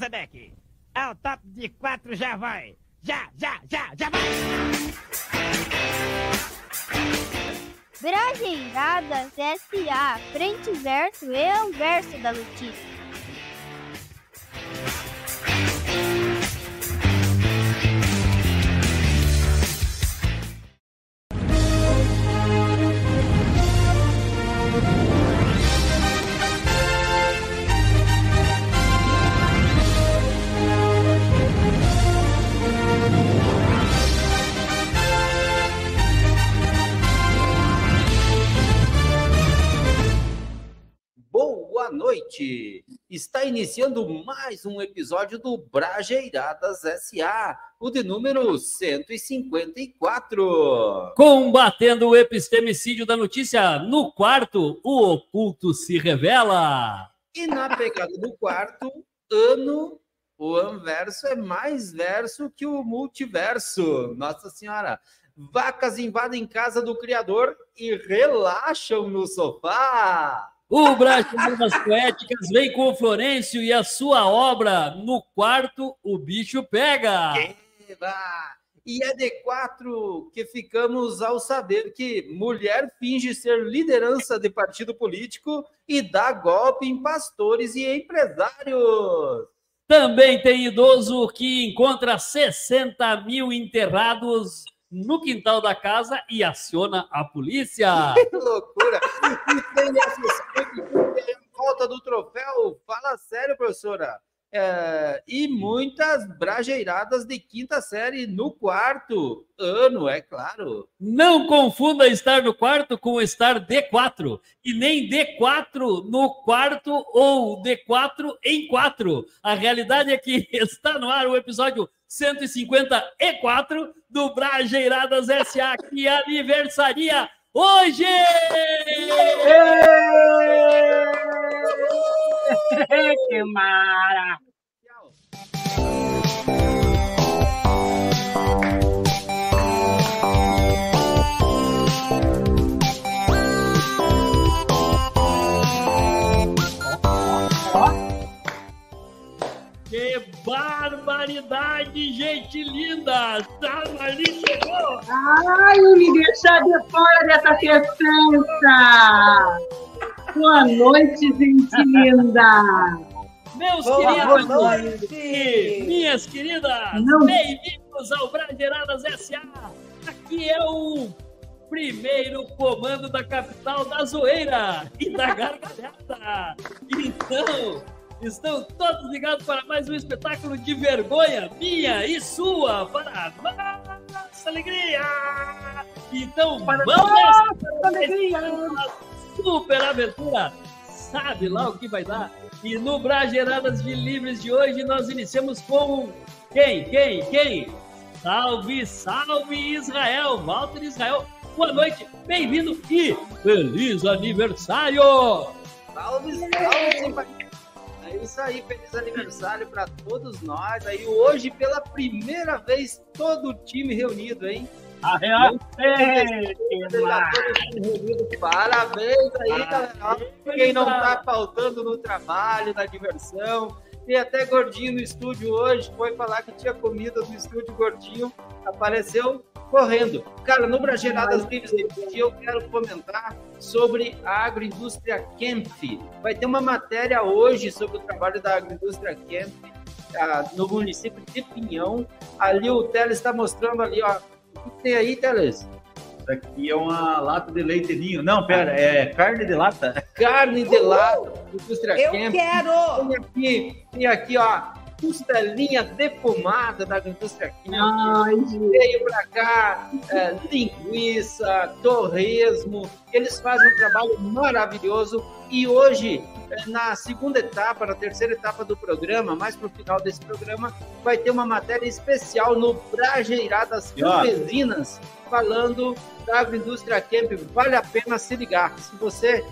Cranzebeck. Ao top de quatro já vai. Já, já, já, já vai. Brajeiradas S.A. Frente verso e anverso da notícia. Boa noite! Está iniciando mais um episódio do Brajeiradas SA, o de número 154. Combatendo o epistemicídio da notícia, no quarto, o oculto se revela. E na pegada do quarto ano, o anverso é mais verso que o multiverso. Nossa Senhora! Vacas invadem casa do Criador e relaxam no sofá. O Brasileiras Poéticas vem com o Florencio e a sua obra No Quarto o Bicho Pega. E é de quatro que ficamos ao saber que mulher finge ser liderança de partido político e dá golpe em pastores e empresários. Também tem idoso que encontra 60 mil enterrados no quintal da casa e aciona a polícia. Que loucura! E tem que falta do troféu. Fala sério, professora. É, e muitas brajeiradas de quinta série no quarto ano, é claro. Não confunda estar no quarto com estar D4, e nem D4 no quarto ou D4 em 4. A realidade é que está no ar o episódio 154 do Brajeiradas SA, que aniversaria hoje! que mara! Que barbaridade, gente linda! Tá, Marli chegou! Ai, me deixar de fora dessa festança! Boa noite, gente linda! Meus Boa queridos noite! e minhas queridas, bem-vindos ao Brajeiradas SA! Aqui é o primeiro comando da capital da zoeira e da gargalhada! Então, estão todos ligados para mais um espetáculo de vergonha minha e sua para nossa alegria! Então, Para vamos nossa alegria! Super aventura! Sabe lá o que vai dar? E no Brageradas de Livres de hoje nós iniciamos com quem? Quem? Quem? Salve, salve Israel! Walter Israel, boa noite, bem-vindo e feliz aniversário! Salve, salve. É isso aí, feliz aniversário para todos nós. Aí hoje, pela primeira vez, todo o time reunido, hein? A real que mara! todo o time reunido. Parabéns aí, galera. Quem não tá faltando no trabalho, na diversão. Tem até gordinho no estúdio hoje, foi falar que tinha comida no estúdio gordinho, apareceu correndo. Cara, no Brageradas Livres desse dia eu quero comentar sobre a agroindústria Kemp. Vai ter uma matéria hoje sobre o trabalho da agroindústria Kemp ah, no município de Pinhão. Ali o Teles está mostrando ali, ó. O que tem aí, Teles? Isso aqui é uma lata de leite ninho. Não, pera, é carne de lata. Carne de lata, indústria Eu Kemp. quero! Tem aqui, tem aqui, ó, costelinha defumada da indústria Kemp. Ai, gente. Veio pra cá, é, linguiça, torresmo. Eles fazem um trabalho maravilhoso. E hoje, é, na segunda etapa, na terceira etapa do programa, mais pro final desse programa, vai ter uma matéria especial no Brajeiradas. Campesinas, falando da agroindústria Kemp. Vale a pena se ligar. Se você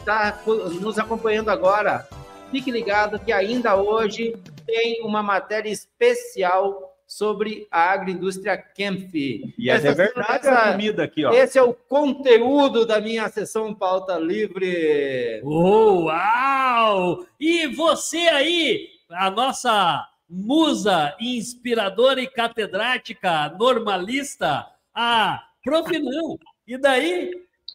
está nos acompanhando agora, fique ligado que ainda hoje tem uma matéria especial sobre a agroindústria Kempf. E essa é verdade essa- a comida aqui, ó. Esse é o conteúdo da minha sessão pauta livre. Oh, uau! E você aí a nossa musa inspiradora e catedrática normalista, a Profinão. E daí,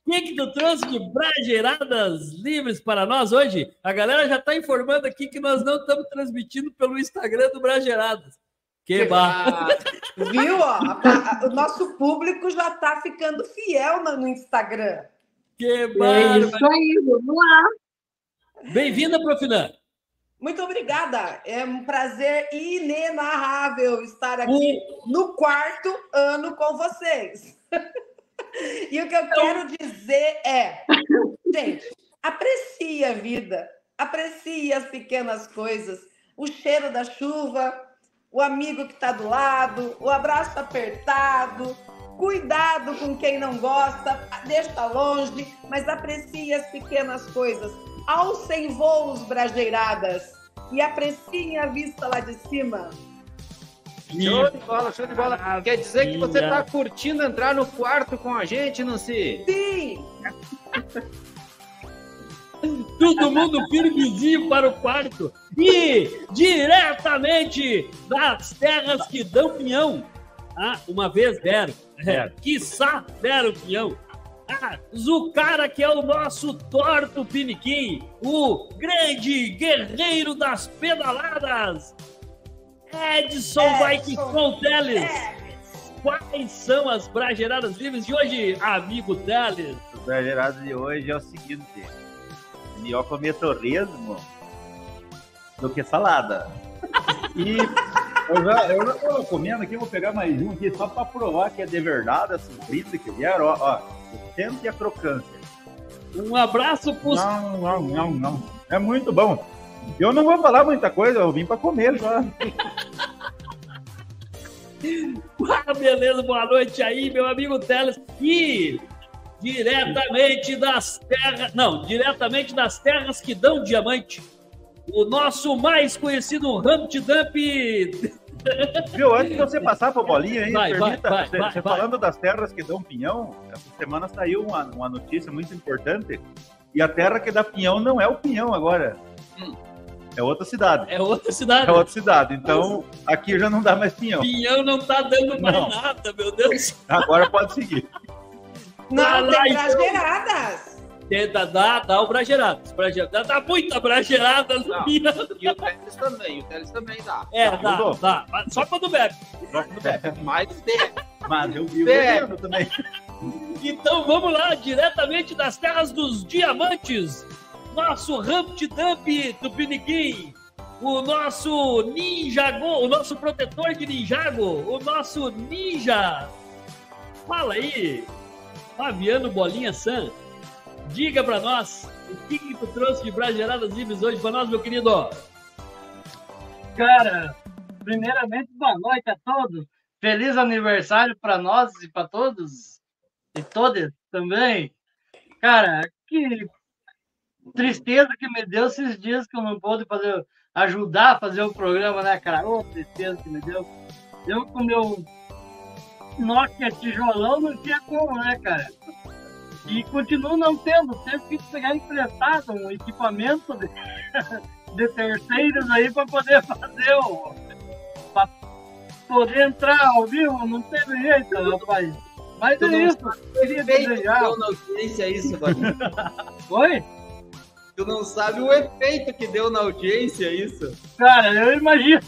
o que, que tu trouxe de brageiradas livres para nós hoje? A galera já está informando aqui que nós não estamos transmitindo pelo Instagram do Brageiradas. Que barra. Ah, viu? Ó, a- a- o nosso público já está ficando fiel no, no Instagram. Que É barba. isso aí, vamos lá. Bem-vinda, Profinã. Muito obrigada. É um prazer inenarrável estar aqui no quarto ano com vocês. E o que eu quero dizer é, gente, aprecie a vida, aprecie as pequenas coisas, o cheiro da chuva, o amigo que está do lado, o abraço apertado, cuidado com quem não gosta, deixa longe, mas aprecie as pequenas coisas. Alcem voos brajeiradas e apreciem a vista lá de cima. Show de bola, show de bola. Quer dizer que você tá curtindo entrar no quarto com a gente, Nancy? Sim! Todo mundo firmezinho para o quarto. E diretamente das terras que dão pinhão. Ah, uma vez deram. É, quiçá deram pinhão. Ah, o cara que é o nosso torto piniquim, o grande guerreiro das pedaladas, Edson Edson Vaikon Teles. É, Quais são as brageiradas livres de hoje, amigo Teles? O exagerado de hoje é o seguinte: melhor comer torresmo do que salada. E eu já, eu já tô comendo aqui, vou pegar mais um aqui só para provar que é de verdade essa brisa que vieram. Ó, ó, o tempo e a crocância. Um abraço pro Não, não, não, não. É muito bom. Eu não vou falar muita coisa, eu vim para comer só. Ah, beleza, boa noite aí, meu amigo Teles. E diretamente das terras. Não, diretamente das terras que dão diamante. O nosso mais conhecido Humpty Dump. Viu, antes de você passar pra bolinha aí, Vai, permita, vai, você, vai, você falando das terras que dão pinhão, essa semana saiu uma, uma notícia muito importante, e a terra que dá pinhão não é o pinhão agora. Hum. É outra cidade. É outra cidade. É outra cidade. Então, aqui já não dá mais pinhão. Pinhão não tá dando mais Não. nada, meu Deus. Agora pode seguir. Não, lá, tem brageiradas. Dá, dá, dá o brageirado. Brageirado. Dá muita brageirada no Não. E o Teles também, o Teles também dá. É, Tá, dá, mudou. dá. Mas Só quando bebe. Mais de Mas eu vi o veneno também. Então vamos lá, diretamente das terras dos diamantes. Nosso Humpty Dump Tupiniquim. O nosso Ninjago, o nosso protetor de Ninjago, o nosso Ninja. Fala aí, Fabiano Bolinha San. Diga pra nós o que, que tu trouxe de Brageradas Livres hoje pra nós, meu querido. Cara, primeiramente, boa noite a todos. Feliz aniversário para nós e para todos. E todas também. Cara, que tristeza que me deu esses dias que eu não pude fazer, ajudar a fazer o programa, né, cara? Ô, tristeza que me deu. Eu com meu Nokia tijolão não tinha como, né, cara? E continuo não tendo, sempre que pegar emprestado um equipamento de, de terceiros aí para poder fazer o. para poder entrar ao vivo, não teve jeito, rapaz. Mas Tu é não isso, eu queria desejar. na audiência isso, Bolinha. Oi? Tu não sabe o efeito que deu na audiência isso. Cara, eu imagino.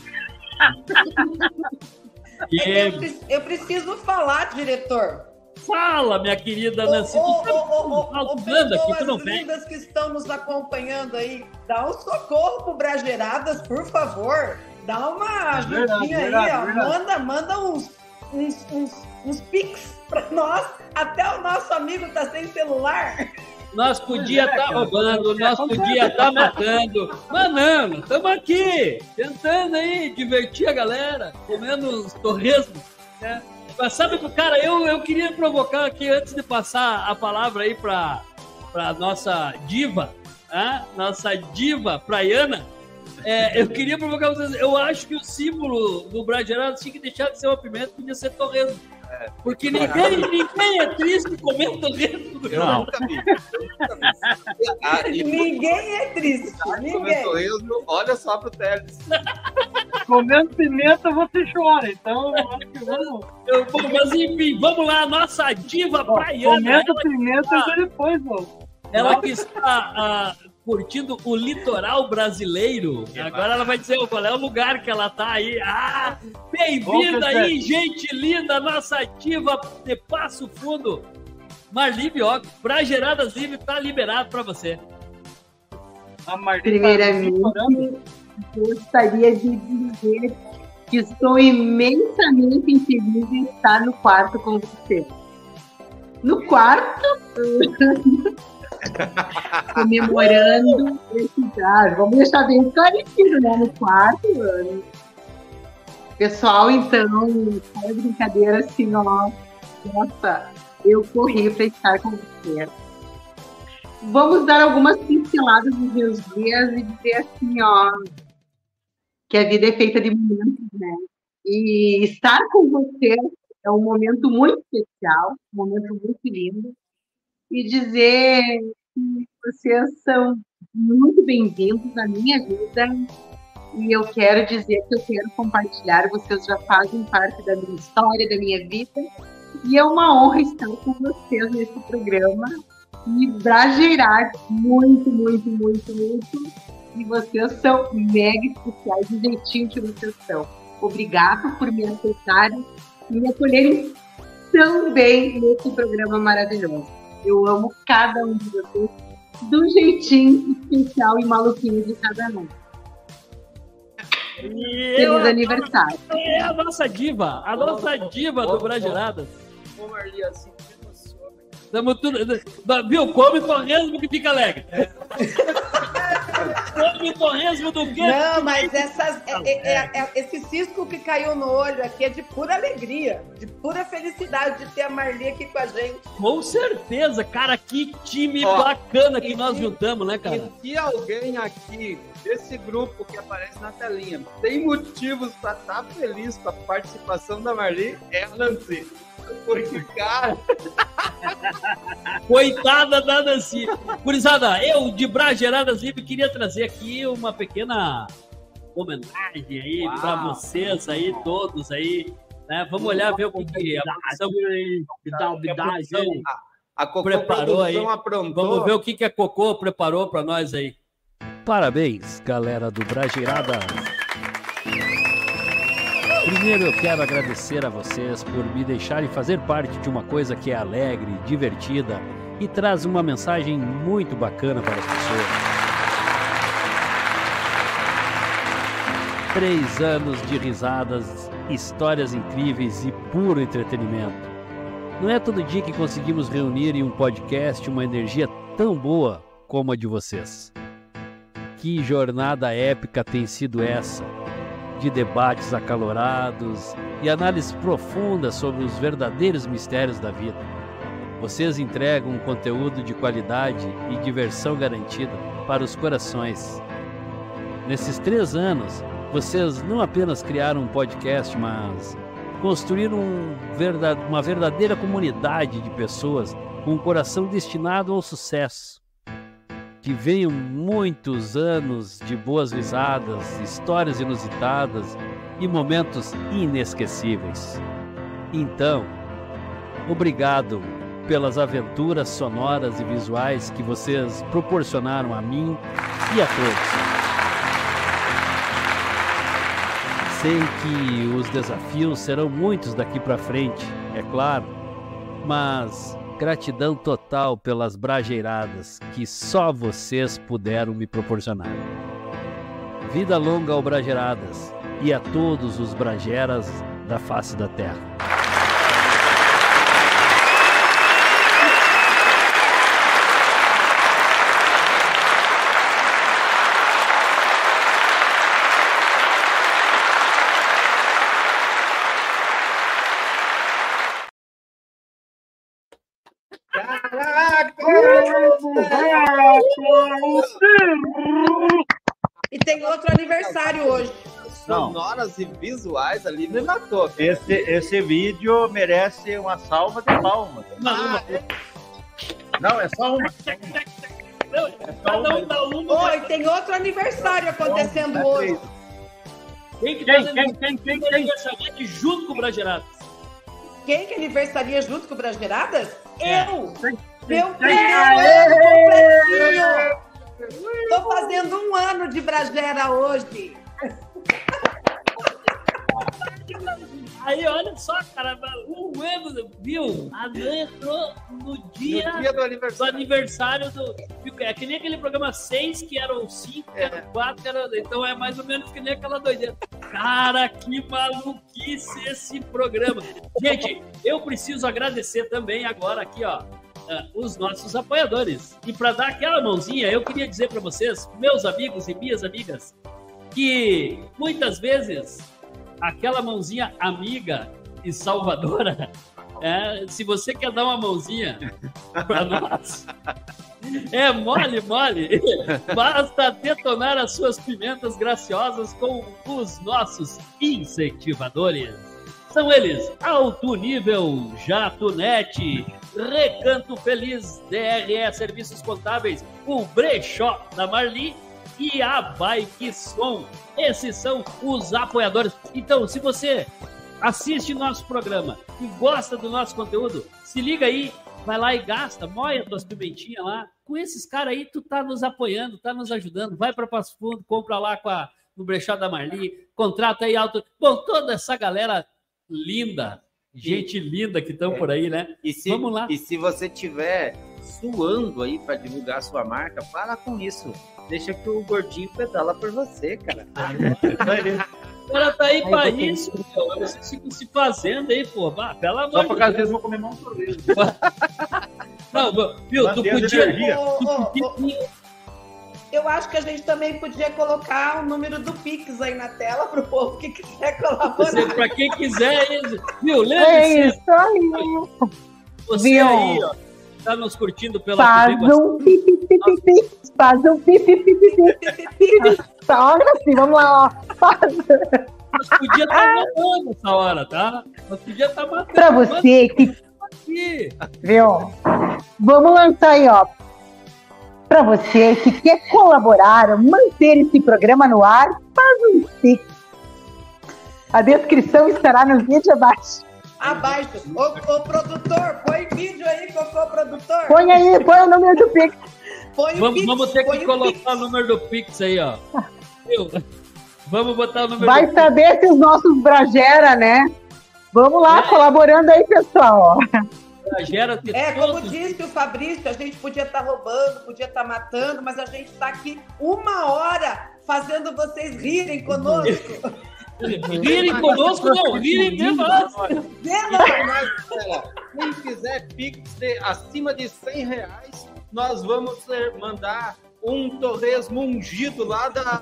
Eu, pre- eu preciso falar, diretor. Fala, minha querida Ô, Nancy. ô, ô, tá ô, ô, ô, falando aqui, tu não vem. que estão nos acompanhando aí, dá um socorro pro Brageradas, por favor. Dá uma É ajudinha aí, verdade, ó. verdade. Manda, manda uns, uns, uns, uns pics pra nós. Até o nosso amigo tá sem celular. Nós podia é, estar cara. roubando, nós podia estar matando. Mas não, estamos aqui, tentando aí divertir a galera, comendo uns torresmos. Né? Mas sabe que, cara, eu, eu queria provocar aqui, antes de passar a palavra aí para a nossa diva, né? nossa diva praiana, é, eu queria provocar vocês. Eu acho que o símbolo do Brad Geraldo tinha que deixar de ser uma pimenta, podia ser torresmo. Porque ninguém, ninguém é triste comendo torresmo. Eu Não. nunca vi. Eu nunca vi. Ah, Ninguém é triste. Ninguém. comentorresmo, olha só pro Teles. Comendo pimenta você chora, então eu acho que vamos. Eu- bom, mas enfim, vamos lá, nossa diva praiana. Comendo pimenta e depois, mano. Ela que está ah, curtindo o litoral brasileiro. Agora ela vai dizer qual é o lugar que ela tá aí. Ah, bem-vinda aí, gente linda, nossa diva de Passo Fundo. Marli Bioc, pra Geradas Livre, tá liberado pra você. A Marlene tá Primeiramente, chorando. gostaria de dizer que estou imensamente feliz de estar no quarto com você. No quarto, comemorando esse ah, Vamos deixar bem esclarecido, né? No quarto. Pessoal, então, fora brincadeira assim, ó. Nossa, eu corri para estar com você. Vamos dar algumas pinceladas nos meus dias e dizer assim, ó, que a vida é feita de momentos, né? E estar com você é um momento muito especial, um momento muito lindo. E dizer que vocês são muito bem-vindos na minha vida. E eu quero dizer que eu quero compartilhar, vocês já fazem parte da minha história, da minha vida. E é uma honra estar com vocês nesse programa e brajeirar muito, muito, muito, muito. E vocês são mega especiais do jeitinho que vocês são. Obrigado por me aceitarem e me acolherem tão bem nesse programa maravilhoso. Eu amo cada um de vocês do jeitinho especial e maluquinho de cada um. E Feliz aniversário. é a nossa diva, a nossa diva do Brageradas. Ô, Marli, assim. Tamo tudo. Viu? Come torresmo que fica alegre. torresmo do quê? Não, mas essas, é- é- é- é- esse cisco que caiu no olho aqui é de pura alegria, de pura felicidade de ter a Marli aqui com a gente. Com certeza, cara, que time Ó, bacana que nós se- juntamos, né, cara? E se alguém aqui desse grupo que aparece na telinha tem motivos pra estar feliz com a participação da Marli, é a Nancy. Porque, cara, Coitada da Nancy. Gurizada, eu de Brageradas Livre queria trazer aqui uma pequena homenagem aí Uau. pra vocês aí, todos aí. Né? Vamos olhar, ver o que, que a produção, que a Cocô Preparou aí. Aprontou. Vamos ver o que, que a Cocô preparou pra nós aí. Parabéns, galera do Brageirada. Primeiro eu quero agradecer a vocês por me deixarem fazer parte de uma coisa que é alegre, divertida e traz uma mensagem muito bacana para as pessoas. Três anos de risadas, histórias incríveis e puro entretenimento. Não é todo dia que conseguimos reunir em um podcast uma energia tão boa como a de vocês. Que jornada épica tem sido essa, de debates acalorados e análises profundas sobre os verdadeiros mistérios da vida. Vocês entregam um conteúdo de qualidade e diversão garantida para os corações. Nesses três anos, vocês não apenas criaram um podcast, mas construíram um verda- uma verdadeira comunidade de pessoas com um coração destinado ao sucesso que venham muitos anos de boas risadas, histórias inusitadas e momentos inesquecíveis. Então, obrigado pelas aventuras sonoras e visuais que vocês proporcionaram a mim e a todos. Sei que os desafios serão muitos daqui para frente, é claro, mas gratidão total pelas brajeiradas que só vocês puderam me proporcionar. Vida longa ao Brageiradas e a todos os brageras da face da terra. E tem outro aniversário hoje. Sonoras e visuais ali me matou. Esse, esse vídeo merece uma salva de palmas. Não, Não, é só uma. não, um dá uma. Oi, tem outro aniversário acontecendo hoje. Quem que Quem, quem, quem, quem, quem? aniversariante junto com o Brageradas? Quem que aniversaria junto com o Brasgeradas? É. Eu! Meu Quem? primeiro ano completinho! Tô fazendo um ano de Bragera hoje. Aí, olha só, cara, um ano, viu? A Dan entrou no dia, No dia do do aniversário. aniversário do. É que nem aquele programa 6, que eram 5, que eram 4, que era, então é mais ou menos que nem aquela doideira. Cara, que maluquice esse programa. Gente, eu preciso agradecer também agora aqui, ó. ah, Os nossos apoiadores. E para dar aquela mãozinha, eu queria dizer para vocês, meus amigos e minhas amigas, que muitas vezes aquela mãozinha amiga e salvadora, é, se você quer dar uma mãozinha para nós, é mole, mole. Basta detonar as suas pimentas graciosas com os nossos incentivadores. São eles Alto Nível, Jato Net, Recanto Feliz, DRE Serviços Contábeis, o Brechó da Marli e a Bike Som. Esses são os apoiadores. Então, se você assiste nosso programa e gosta do nosso conteúdo, se liga aí, vai lá e gasta, moia tuas pimentinhas lá. Com esses caras aí, tu tá nos apoiando, tá nos ajudando. Vai para Passo Fundo, compra lá com a, no Brechó da Marli, contrata aí alto. Bom, toda essa galera linda, gente linda que estão por aí, né? E se, Vamos lá. E se você tiver suando aí para divulgar a sua marca, para com isso. Deixa que o gordinho pedala por você, cara. O cara tá aí Aí pra isso, meu. Vocês ficam se fazendo aí, pô. Vá, pelo amor Só porque às vezes eu vou comer mais um sorvete. Não, viu, tu podia. ô, ô, podia eu acho que a gente também podia colocar o número do Pix aí na tela para o povo que quiser Você, colaborar. pra quem quiser, viu? É Lembre-se, isso aí. você viu? aí, ó, tá nos curtindo pela Faz TV um pipi, pipi, pipi. Faz um pipi, pipi, pipi, pipi. Olha assim, vamos lá, ó. Faz. Nós podia estar matando essa hora, tá? Nós podia estar matando. Pra você que Aqui. Viu? Vamos lançar aí, ó. Para você que quer colaborar, manter esse programa no ar, faz um Pix. A descrição estará no vídeo abaixo. Abaixo. Ô, ô, produtor, põe vídeo aí, cocô produtor. Põe aí, põe o número do Pix. Põe o Vamos, Pix, vamos ter que o colocar Pix. o número do Pix aí, ó. Viu? Vamos botar o número Vai do saber se os nossos Bragera, né? Vamos lá, É. colaborando aí, pessoal. ó. Pix. Gera ter É, como disse o Fabrício, a gente podia estar roubando, podia estar matando, mas a gente está aqui uma hora fazendo vocês rirem conosco. Rirem conosco, não, rirem de nós. Quem fizer Pix de acima de 100 reais, nós vamos mandar um torresmo ungido lá da,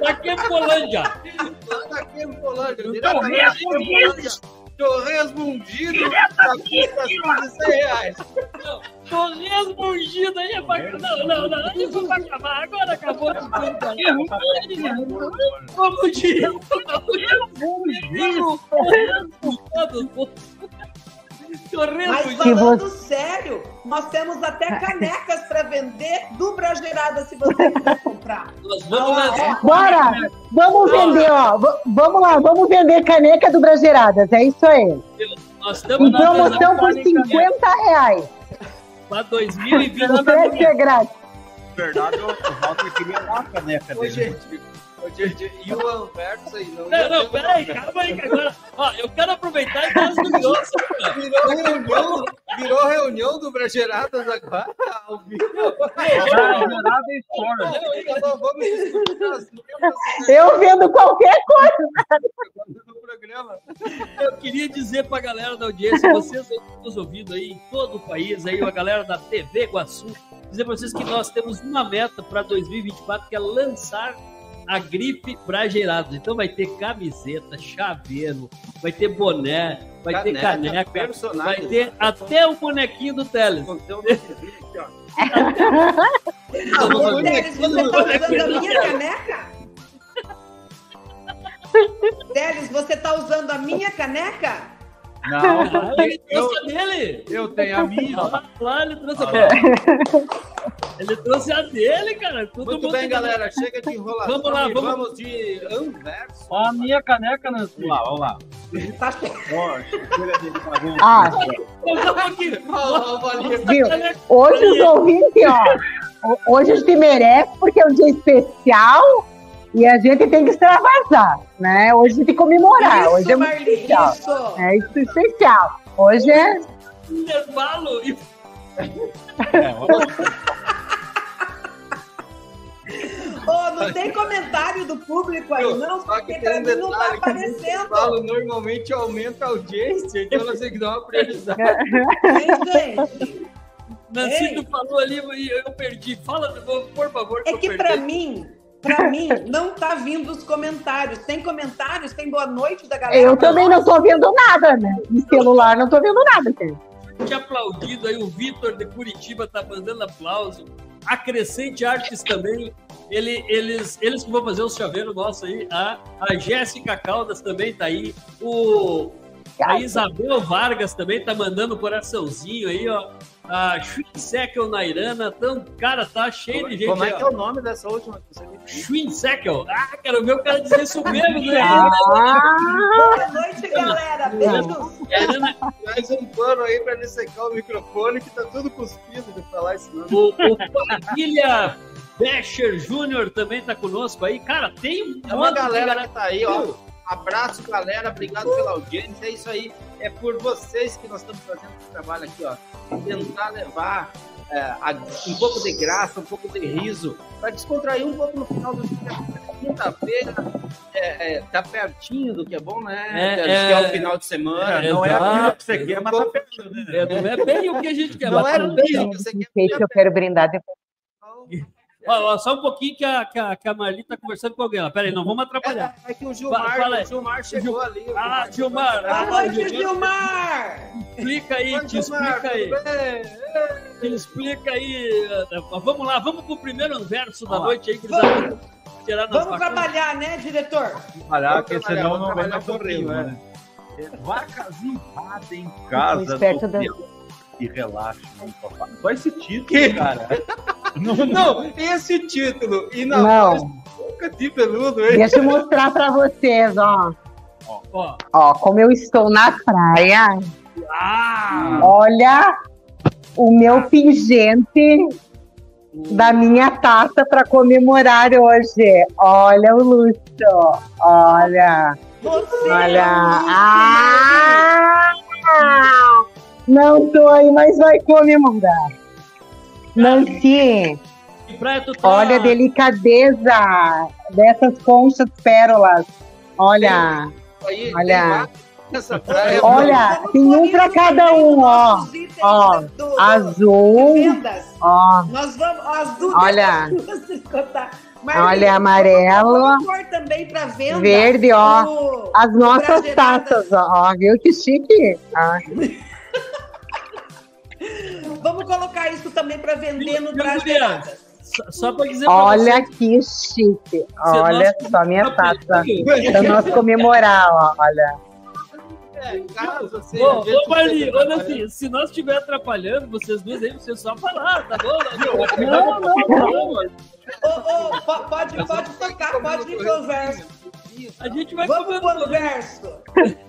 Daqui é Polândia. lá da Quempolândia. Diretamente da Quempolândia. Torresmo ungido acima de 100 reais. Torresmo ungido aí é bacana. Não, não, não. Aí foi pra acabar. Agora acabou. Vamos de. Torresmo ungido. Torresmo Mas falando sério, nós temos até canecas para vender do Bragerada se você quiser comprar. Nós vamos lançar. Bora! Vamos vender, ó. V- vamos lá, vamos vender caneca do Brageradas. É isso aí. Nós estamos Em na promoção por 50 reais. Para 2020. O preço é grátis. Na verdade, o Walter queria dar a caneca dele. ô, gente, e o Alberto aí? Não, Não, não, peraí, calma aí, que agora. Ó, eu quero aproveitar e dar as novidades. Virou reunião, virou reunião do Brageradas agora, ao vivo. Brasileirada e fora. Eu vendo qualquer coisa. programa. Eu queria dizer pra galera da audiência, vocês aí nos ouvindo aí em todo o país, aí a galera da TV Guaçu, dizer pra vocês que nós temos uma meta para 2024 que é lançar a grife Brageirados. Então vai ter camiseta, chaveiro, vai ter boné, vai ter caneca, vai personagem. ter até o bonequinho do Teles. Ô, Teres, você tá usando a minha caneca? Teles, você tá usando a minha caneca? Não, Ele eu, trouxe a dele. eu tenho a minha. Lá, lá ele trouxe a Ah, Ele trouxe a dele, cara. Todo Muito mundo bem, galera. Chega de enrolação. Vamos lá, vamos- vamos de anverso. Ó, a minha caneca, Nancy. Vamos lá, vamos lá. Tá Ó, chega de bagunça. Ah, viu? Hoje os ouvintes, ó. ho- Hoje a gente merece porque é um dia especial e a gente tem que extravasar, né? Hoje a gente tem que comemorar. Hoje é Isso, muito Marli, especial. isso. É isso especial. Hoje é. intervalo É. Ô, não tem comentário do público aí, não, que porque tem pra um mim não tá detalhe que aparecendo. falo normalmente aumenta a audiência, então nós temos que dar uma prioridade. Gente? Nancito Ei. falou ali e eu perdi. Fala de novo, por favor, que É que perdi. pra mim, pra mim, não tá vindo os comentários. Tem comentários? Tem boa noite da galera? Eu também não tô vendo nada, né? No celular não tô vendo nada, gente. te aplaudido aí, o Vitor de Curitiba tá mandando aplauso. A Crescente Artes também. Ele, eles, eles que vão fazer o chaveiro nosso aí. A, a Jéssica Caldas também tá aí. O, a Isabel Vargas também tá mandando um coraçãozinho aí, ó. A Schwinsekel Nairana. Então, cara, tá cheio de gente Como é que é o nome dessa última que você me. Ah, quero ver o cara dizer isso mesmo, né? Ah, Boa noite, galera. Beijos. Nairana, Mais um pano aí pra ele secar o microfone, que tá tudo cuspido de falar esse nome. O, o Padilha Becher Júnior também tá conosco aí. Cara, tem um É uma monte de galera que tá aí, ó. Abraço, galera. Obrigado pela audiência. É isso aí. É por vocês que nós estamos fazendo esse trabalho aqui, ó. Tentar levar é, a- um pouco de graça, um pouco de riso, para descontrair um pouco no final do dia. Quinta-feira é, é, tá pertinho do que é bom, né? É, Que é é. o final de semana. É, Não é aquilo que você quer, mas tá perto, né? É, não é bem o que a gente quer. Não é tá- bem o que você quer. Peixe eu quero brindar depois. Ó, só um pouquinho que a, que a, que a Marli tá conversando com alguém. ó. Pera aí, não vamos atrapalhar. É, é que o Gilmar, Fala aí. o Gilmar chegou ali. o Ah, Gilmar. Ah, Boa noite, Gilmar. Gilmar. Explica aí, Oi, te Gilmar, explica aí. Te explica aí. Vamos lá, vamos pro primeiro verso da Vamos noite aí, que eles tirar nas Vamos trabalhar, né, diretor? Trabalhar, Vamos porque senão vamos não vai dar correndo, né? É, Vacas invadem Tô casas esperto da- e relaxam no sofá. Só esse título, cara. Não, Não, esse título. E na Não. nunca de peludo, hein? Deixa eu mostrar pra vocês, ó. Ó. Ó, como eu estou na praia. Ah! Olha o meu pingente da minha taça para comemorar hoje. Olha o luxo. Olha. Você Olha. é um luxo, Ah! Não tô aí, mas vai comemorar. Nancy, olha a delicadeza dessas conchas pérolas. Olha, Olha. olha, tem um para cada um, ó. Ó, Azul, ó, Nós vamos. ó, Azul. Olha. olha amarelo, verde, ó. As nossas taças, ó, ó, viu que chique? Ah, Vamos colocar isso também para vender no Brasil. Só, só pra dizer pra olha que chique, olha só minha taça. vocês. Pra nós comemorar, ó, olha. É, caso você. Ô, ô Marli, você olha tá assim, se nós estiver atrapalhando vocês duas aí, vocês só falar, tá bom? Não, não, não. Ô, ô, po- pode, pode tocar, pode ir pro verso. A gente vai Vamos pro verso.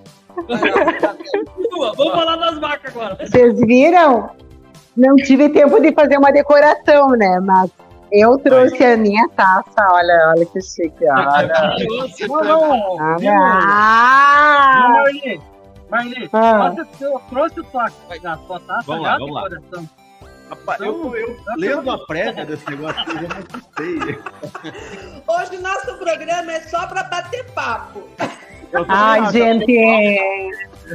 Vamos falar das vacas agora. Vocês viram? Não tive tempo de fazer uma decoração, né? Mas eu trouxe a minha taça, olha, olha que chique, olha. Nossa, Não, não. Olha. Viu, Ah! Marli? Marli, Ah. eu trouxe o toque da tua taça Vamos lá, vamos lá. Rapaz, eu, eu lendo a prévia desse negócio, eu já me assustei. Hoje nosso programa é só para bater papo. Ai, lá, gente,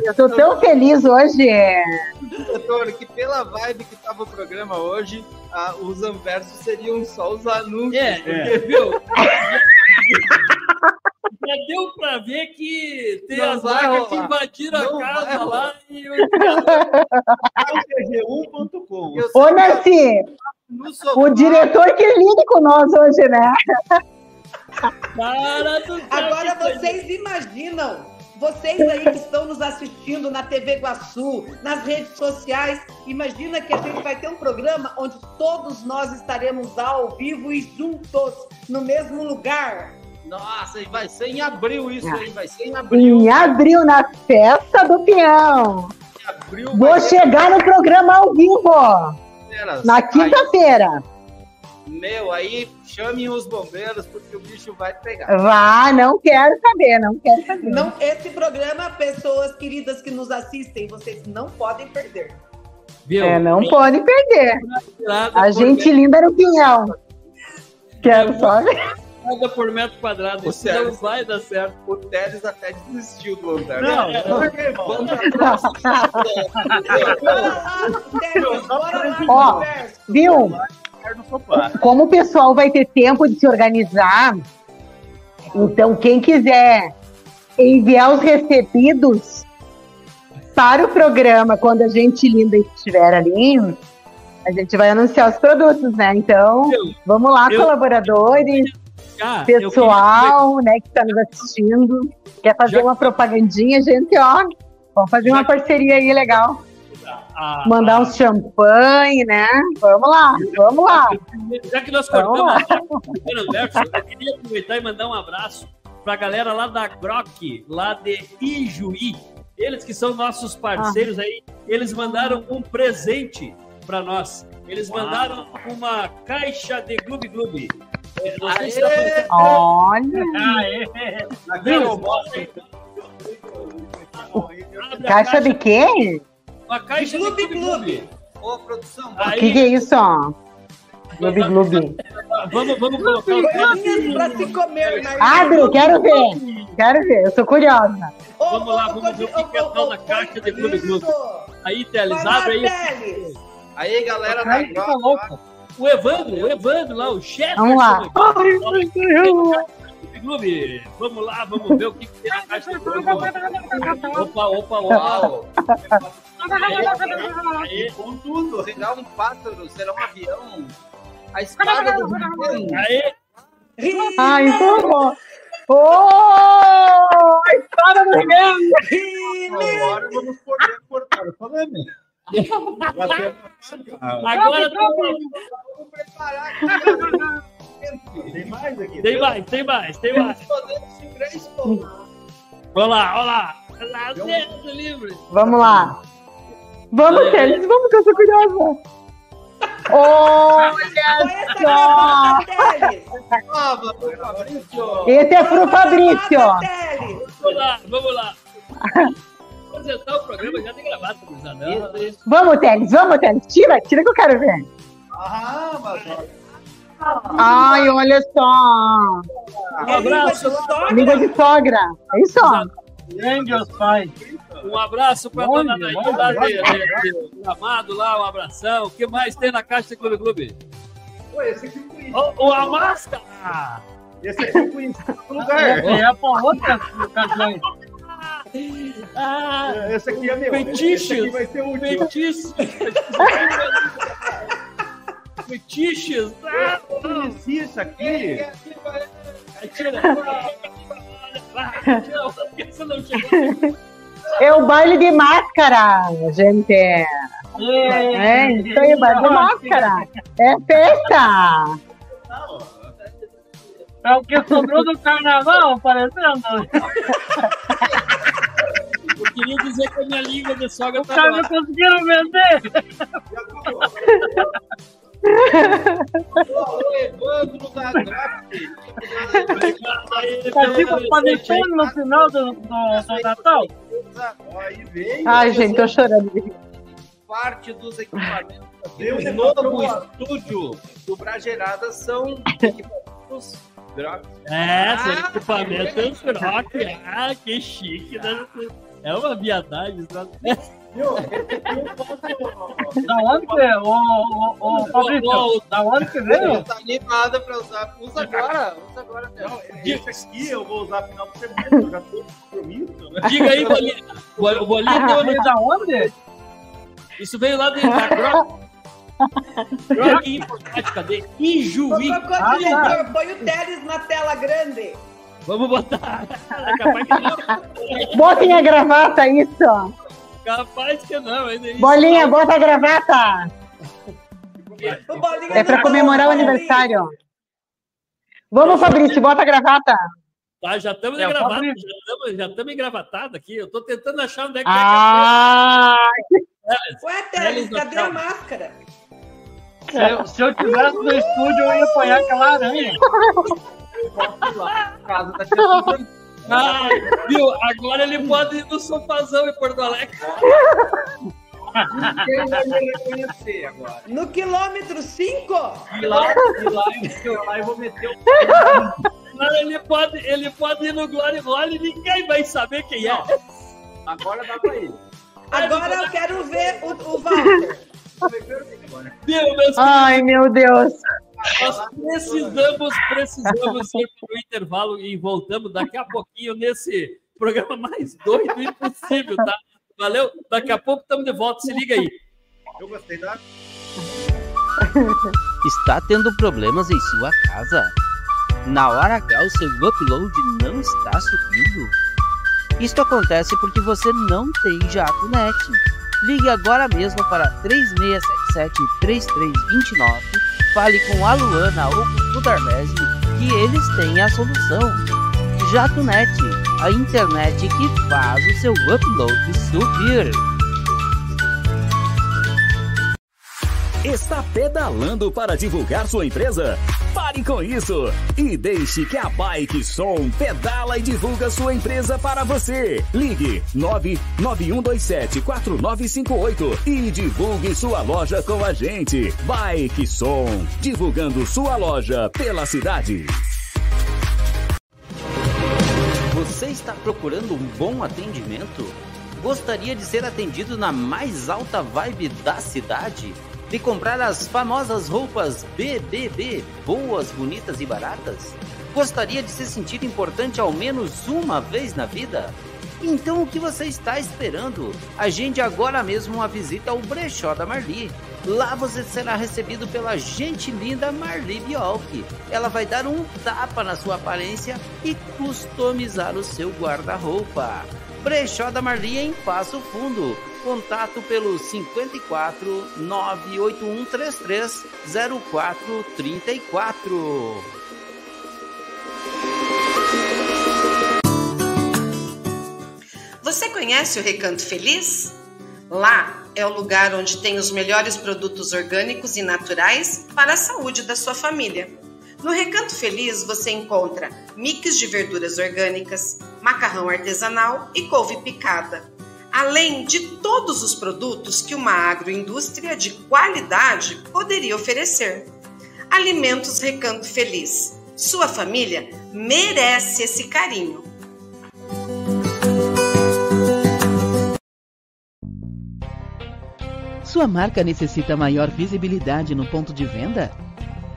eu tô tão feliz hoje. Doutor, que pela vibe que tava o programa hoje, ah, os anversos seriam só os anúncios. É, É. viu? Já deu pra ver que tem Não as vai vacas que invadiram Não a casa vai lá e o TG1.com. Eu sei Ô, que Nancy, o diretor que lide com nós hoje, né? Cara do céu, Agora vocês imaginam, vocês aí que estão nos assistindo na TV Iguaçu, nas redes sociais, imagina que a gente vai ter um programa onde todos nós estaremos ao vivo e juntos, no mesmo lugar. Nossa, e vai ser em abril isso aí, vai ser em abril. Em abril, na festa do peão. Em abril Vou chegar no programa ao vivo. Na Aí, quinta-feira. Meu, aí chamem os bombeiros, porque o bicho vai pegar. Vá, não quero saber, não quero saber. Não, esse programa, pessoas queridas que nos assistem, vocês não podem perder. Viu? É, não pode perder. A gente linda no pinhão. Quero só ver. Nada por metro quadrado. O Isso não vai dar certo. O Teles até desistiu do Antártico. Não, É, não. Vamos pra Bora lá, Teles, bora lá, Ó. conversa. No sofá. Como o pessoal vai ter tempo de se organizar, então quem quiser enviar os recebidos para o programa quando a gente linda estiver ali, a gente vai anunciar os produtos, né? Então, Eu- vamos lá, eu- colaboradores, Ah, eu pessoal, né, que está nos assistindo, quer fazer Já- uma propagandinha, gente, ó, vamos fazer uma parceria aí legal, queria- ah, mandar uns champanhe, né? Vamos lá, vamos lá. Já que nós Vamos cortamos o primeiro verso, eu queria aproveitar e mandar um abraço pra galera lá da Grok, lá de Ijuí. Eles que são nossos parceiros aí, eles mandaram um presente pra nós. Eles mandaram uma caixa de Gloob Gloob. É, Não sei se dá pra- Olha, a caixa de quê? Uma caixa de Gloob Gloob Gloob. Ô, produção, O que, que é isso, ó? Gloob Gloob. vamos, vamos colocar o pra se comer, mas... Abre, quero ver. Quero ver, eu sou curiosa. Ô, Vamos lá, ô, vamos ver o que que é tal na caixa de Gloob Gloob. Aí, Teles, lá, abre aí. Aí, galera tá louco. O Evandro, o Evandro lá, o chefe. Vamos lá. Clube, vamos lá, vamos ver o que, que tem na caixa do Clube. Opa, opa, opa. Uau! Aí, Com tudo, será um pássaro, será um avião. A espada do aí, Ai, favor. Ô! a espada do Rio! Agora vamos poder cortar o falame. agora Vamos preparar aqui. Tem mais aqui? tem mais, tem mais, tem mais. Olha lá, olha lá. Olha lá, Deus livre. Vamos lá. Vamos, Teles, vamos que eu sou curiosa. Olha só! gravata, Teles. Nova, pro Fabrício. Esse é pro Fabrício. Vamos lá, vamos lá. Apresentar o programa já tem gravado, gurizada. Vamos, Teles, vamos, Teles. Tira, tira que eu quero ver. Ah, mas Ai, olha só. Um É abraço, de sogra? Língua de sogra. É isso. Grande os pais. Um abraço pra Onde? dona Naí lá de, Gramado lá, um abração. O que mais tem na caixa do Clube Clube? Pô, esse aqui eu conheci. Ô, ô, a máscara! Esse aqui conheci em lugar. É pra outra ocasião. Ah, Esse aqui é meu. Fetiches. Esse aqui vai ser o. Fetiches. Fetiches. Ah, conheci isso aqui. tira. Ah, você não chegou. É o baile de máscara, gente. É, isso aí, baile de máscara. É festa. É o que sobrou do carnaval, parecendo. Eu queria dizer que a minha língua de sogra Os tá caras lá. não conseguiram vender. O Evandro da. Tá tipo panetone no final do, do, do Natal. Ai, gente, tô chorando. Parte dos equipamentos Deus do é novo estúdio do Bragerada são equipamentos Grok. É, seu equipamento é um rock. Ah, que chique. Né? É uma viadagem. sabe? Viu? Da onde que é? Ô, ô, ô, Fabrício, da onde que veio? Tá animada pra usar. Usa agora. Usa agora, Não, Theo. esse aqui eu vou usar final de semana. Eu já tô compromisso, né? Diga aí, Bolinha. O Bolinha deu Veio da onde? Isso veio lá da informática de Ijuí. Ô, Cocô, põe o Teles na tela grande. Vamos botar. É não. Botem a gravata, isso. Capaz que não. Bolinha, não. bota a gravata. É pra não comemorar o tá, aniversário. Vamos, Fabrício, bota a gravata. Tá, já estamos É, Fabrício. já estamos engravatados aqui. Eu tô tentando achar onde é que Ah, Ué, Eles Teles, não cadê a máscara? Se eu, se eu tivesse no estúdio, eu ia apanhar aquela aranha. Casa da tia Suzana. Ah, viu? Agora ele pode ir no sofazão em Porto Alegre. Ninguém vai me reconhecer agora. No quilômetro 5? E lá, e lá, eu, lá eu vou meter o Agora ele pode, ele pode ir no Glory Hall e ninguém vai saber quem é. Agora dá pra ir. Agora eu quero ver o, o Walter. Viu, meus ai, meu Deus. Nós precisamos, precisamos ir para o intervalo e voltamos daqui a pouquinho nesse programa mais doido impossível, tá? Valeu? Daqui a pouco estamos de volta, se liga aí. Eu gostei da. Está tendo problemas em sua casa? Na hora H o seu upload não está subindo? Isto acontece porque você não tem jato net. Ligue agora mesmo para 3677-3329, fale com a Luana ou com o Darlese que eles têm a solução. Jato Net, a internet que faz o seu upload subir. Está pedalando para divulgar sua empresa? Pare com isso e deixe que a Bike Som pedala e divulga sua empresa para você. Ligue 991274958 e divulgue sua loja com a gente. Bike Som, divulgando sua loja pela cidade. Você está procurando um bom atendimento? Gostaria de ser atendido na mais alta vibe da cidade? De comprar as famosas roupas BBB, boas, bonitas e baratas? Gostaria de se sentir importante ao menos uma vez na vida? Então o que você está esperando? Agende agora mesmo uma visita ao Brechó da Marli. Lá você será recebido pela gente linda Marli Biolk. Ela vai dar um tapa na sua aparência e customizar o seu guarda-roupa. Brechó da Marli em Passo Fundo. Contato pelo 54 98133 0434. Você conhece o Recanto Feliz? Lá é o lugar onde tem os melhores produtos orgânicos e naturais para a saúde da sua família. No Recanto Feliz você encontra mix de verduras orgânicas, macarrão artesanal e couve picada, além de todos os produtos que uma agroindústria de qualidade poderia oferecer. Alimentos Recanto Feliz. Sua família merece esse carinho. Sua marca necessita maior visibilidade no ponto de venda?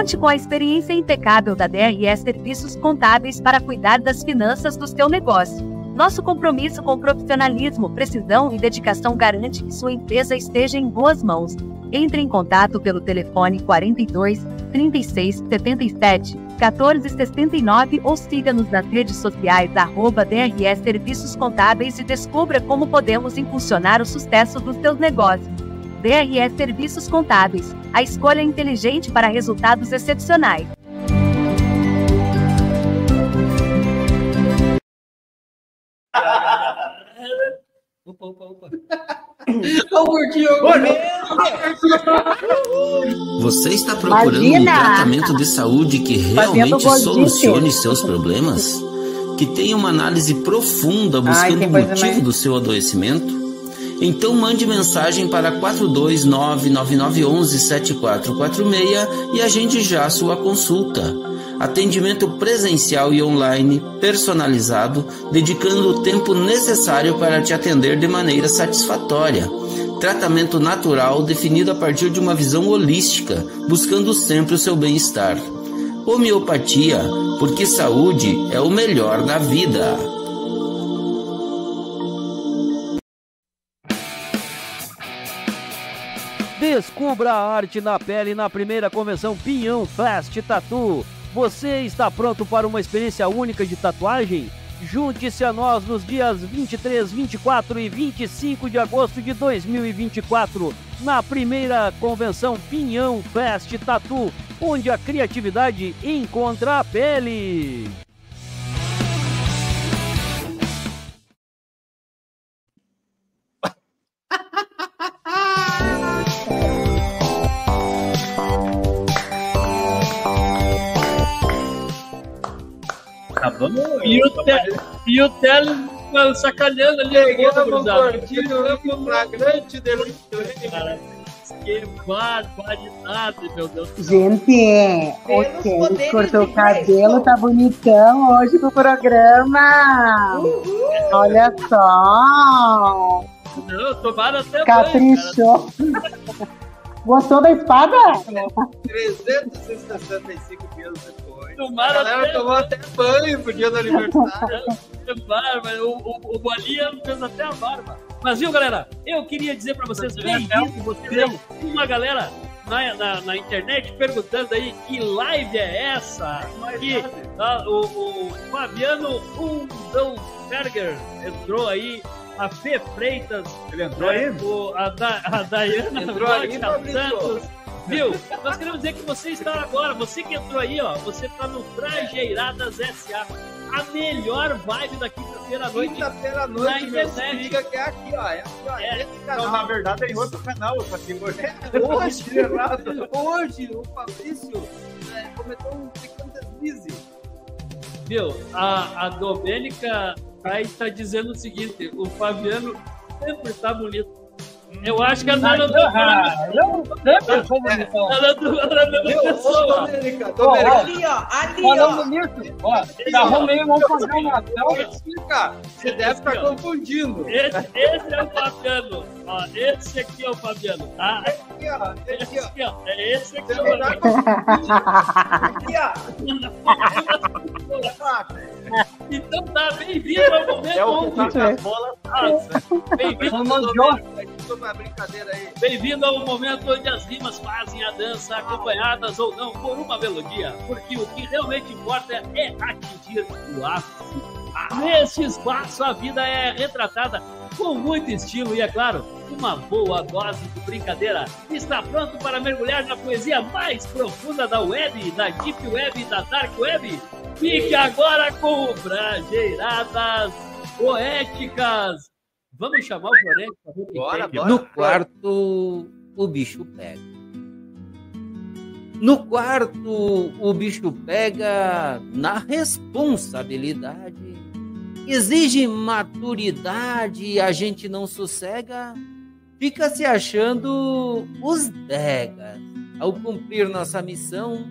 Conte com a experiência impecável da DRE Serviços Contábeis para cuidar das finanças do seu negócio. Nosso compromisso com profissionalismo, precisão e dedicação garante que sua empresa esteja em boas mãos. Entre em contato pelo telefone 42 36 77 14 69 ou siga-nos nas redes sociais arroba DRE Serviços Contábeis e descubra como podemos impulsionar o sucesso dos seus negócios. DRE Serviços Contábeis, a escolha inteligente para resultados excepcionais. Opa, opa, opa. Você está procurando um Imagina! tratamento de saúde que realmente solucione seus problemas? Que tenha uma análise profunda buscando tem o motivo mais- do seu adoecimento? Então mande mensagem para 42999117446 e agende já sua consulta. atendimento presencial e online personalizado, dedicando o tempo necessário para te atender de maneira satisfatória. Tratamento natural definido a partir de uma visão holística, buscando sempre o seu bem-estar. Homeopatia, porque saúde é o melhor na vida. Descubra a arte na pele na primeira convenção Pinhão Fast Tattoo. Você está pronto para uma experiência única de tatuagem? Junte-se a nós nos dias 23, 24 e 25 de agosto de 2024, na primeira convenção Pinhão Fest Tattoo, onde a criatividade encontra a pele. E o, te, e o Tele mano, sacaneando ali. Pegamos um gordinho flagrante delícia. Cara, que barbaridade, meu Deus do céu. Gente, é, o Tênis cortou o cabelo, tá bonitão hoje pro programa. Olha só. Não, tomaram até Caprichou. Gostou da espada? 365 dias depois. Tomaram a galera até- tomou até banho pro dia do aniversário. Barba, o, o, o Bolinha fez até a barba. Mas viu, galera? Eu queria dizer pra vocês, bem-vindo, vocês aí, uma galera na, na, na internet perguntando aí que live é essa? Que ah, o, o Fabiano Undelsberger entrou aí, a Fê Freitas, Ele entrou aí? o, a, da, a Dayana Entrou aí, Rocha. Santos. Viu? Nós queremos dizer que você está agora, você que entrou aí, ó, você está no Trajeiradas SA, a melhor vibe da quinta-feira à noite. Quinta-feira à na noite, meu, se internet. liga que é aqui, ó. É aqui, ó. É nesse canal. Não, na verdade é em outro canal, só que hoje. Hoje, hoje, o Fabrício é, cometeu um pequeno deslize. Viu? A, a Domênica aí tá dizendo o seguinte: o Fabiano sempre tá bonito. Eu acho que a dona do. Ah, eu sempre sou bonitão. Ela do- ela da Viu? Ô, pessoa. Ó, ó, Ali, ó, ali, Falando ó. nisso, ó, arrumei uma programação. Vou explicar. Você deve estar confundindo. Esse, esse é o Fabiano. Ó, esse aqui é o Fabiano, tá? Aqui, ó. Esse Esse aqui, ó. aqui, ó. É esse aqui, ó. não tá Então tá, bem-vindo ao momento É o que onde. tá bolas. Ah, Bem-vindo aí. Bem-vindo ao momento onde as rimas fazem a dança, acompanhadas ou não por uma melodia, porque o que realmente importa é atingir o ápice. Neste espaço, a vida é retratada com muito estilo e, é claro, uma boa dose de brincadeira. Está pronto para mergulhar na poesia mais profunda da web, da deep web e da dark web? Fique agora com o Brajeiradas Poéticas. Vamos chamar o Florente? para ver o que Bora, bora. No quarto, o bicho pega. No quarto, o bicho pega na responsabilidade. Exige maturidade e a gente não sossega. Fica se achando os degas. Ao cumprir nossa missão,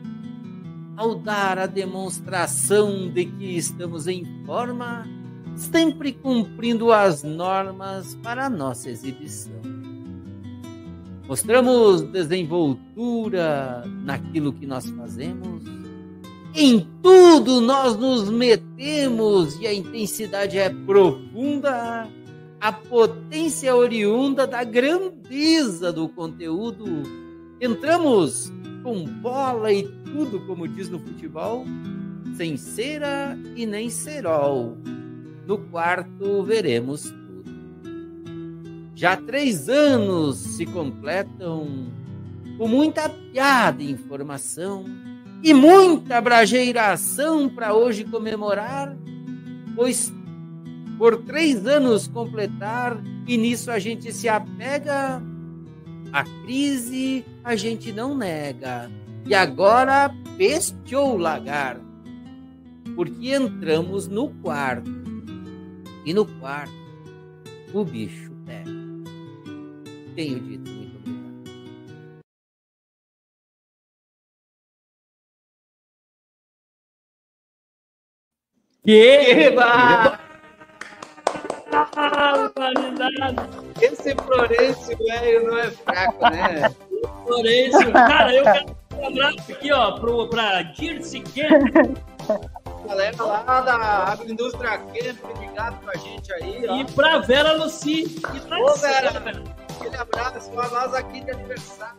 ao dar a demonstração de que estamos em forma, sempre cumprindo as normas para nossa exibição. Mostramos desenvoltura naquilo que nós fazemos. Em tudo nós nos metemos e a intensidade é profunda. A potência oriunda da grandeza do conteúdo. Entramos com bola e tudo, como diz no futebol, sem cera e nem cerol. No quarto veremos tudo. Já três anos se completam com muita piada e informação e muita brajeiração para hoje comemorar, pois por três anos completar e nisso a gente se apega, a crise a gente não nega e agora pesteou o lagar, porque entramos no quarto e no quarto o bicho pega. Tenho dito muito obrigado. Que? Esse Florencio, velho, não é fraco, né? Florencio. Cara, eu quero dar um abraço aqui, ó, pro, pra Dirce Kemp Galera lá da Agroindústria Camp, ligado com a gente aí, ó. e pra Vera Luci. Que tá Ô, certo, Vera, aquele abraço pra nós aqui de aniversário.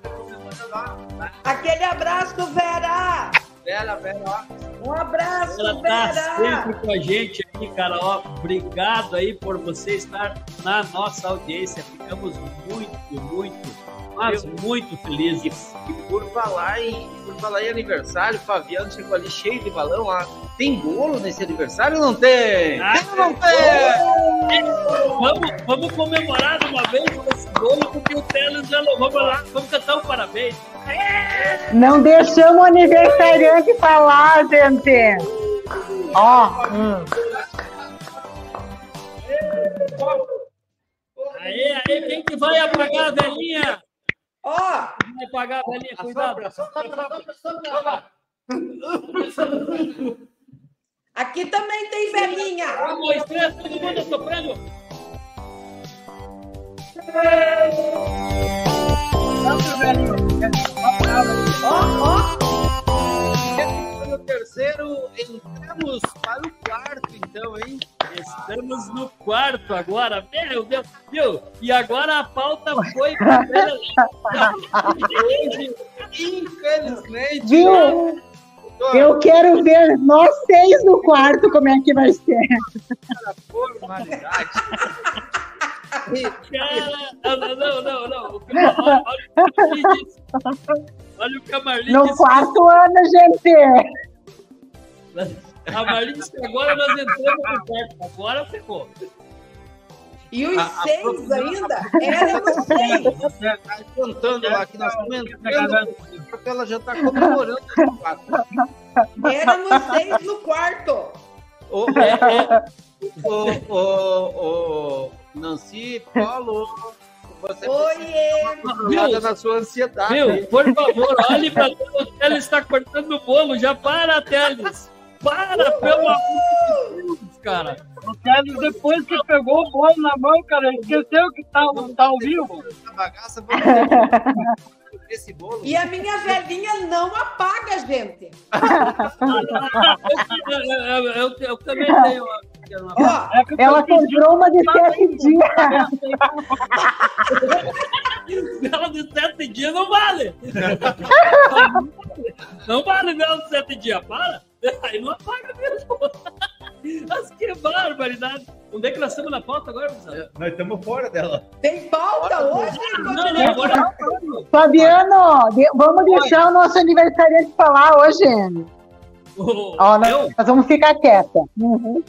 lá. Aquele abraço, Vera! Vera, Vera, ó. Um abraço, Ela tá Vera! sempre com a gente aqui, cara. Ó, obrigado aí por você estar na nossa audiência. Ficamos muito, muito, mas muito felizes. E por falar em, por falar em aniversário, o Fabiano chegou ali cheio de balão lá. Tem bolo nesse aniversário ou não tem? Ah, tem ou não tem? Vamos, vamos comemorar de uma vez com esse bolo, porque o Teles já não. Vamos lá, vamos cantar um parabéns. Não deixamos o aniversariante falar, gente. Ó, hum. Aê, aê, quem que vai apagar a velhinha? Ó, Vai apagar a velhinha, cuidado. aqui também tem velhinha. Dois, três, todo mundo soprando. Ó, ó. No terceiro, entramos para o quarto, então, hein? Estamos no quarto agora, meu Deus, viu? E agora a pauta foi infelizmente, Viu? Eu quero ver nós seis no quarto como é que vai ser. para a formalidade. Cara, não, não, não. O Olha, olha o que a Marli disse. Olha o que a Marli No quarto ano, gente. A Marli disse que agora nós entramos no quarto. Agora ficou. E os A- a seis professora- ainda? Éramos seis. Tá contando lá que nós estamos entrando, porque ela já está comemorando esse quarto. Éramos seis no quarto. Ô, ô, ô, ô, Nancy, Paulo, você Oiê! na sua ansiedade. Viu? Por favor, olhe pra Deus. O Teles está cortando o bolo. Já para, Teles. Para, pelo amor de Deus, cara. O Teles, depois que pegou o bolo na mão, cara, esqueceu que tá, tá ao vivo. Essa bagaça, esse bolo. E a minha velhinha não apaga, gente. Eu, eu- eu- eu também tenho. Ó, É Ela comprou uma de sete dias. Vela de sete dias não vale. Não vale vela de sete dias, para. Aí não apaga mesmo. Mas que barbaridade. Onde é que nós estamos na pauta agora, pessoal? Nós estamos fora dela. tem pauta hoje? Não, não, agora. Fabiano, de- vamos deixar o nosso aniversariante falar hoje. O- Ó, nós, nós vamos ficar quieta. Uhum.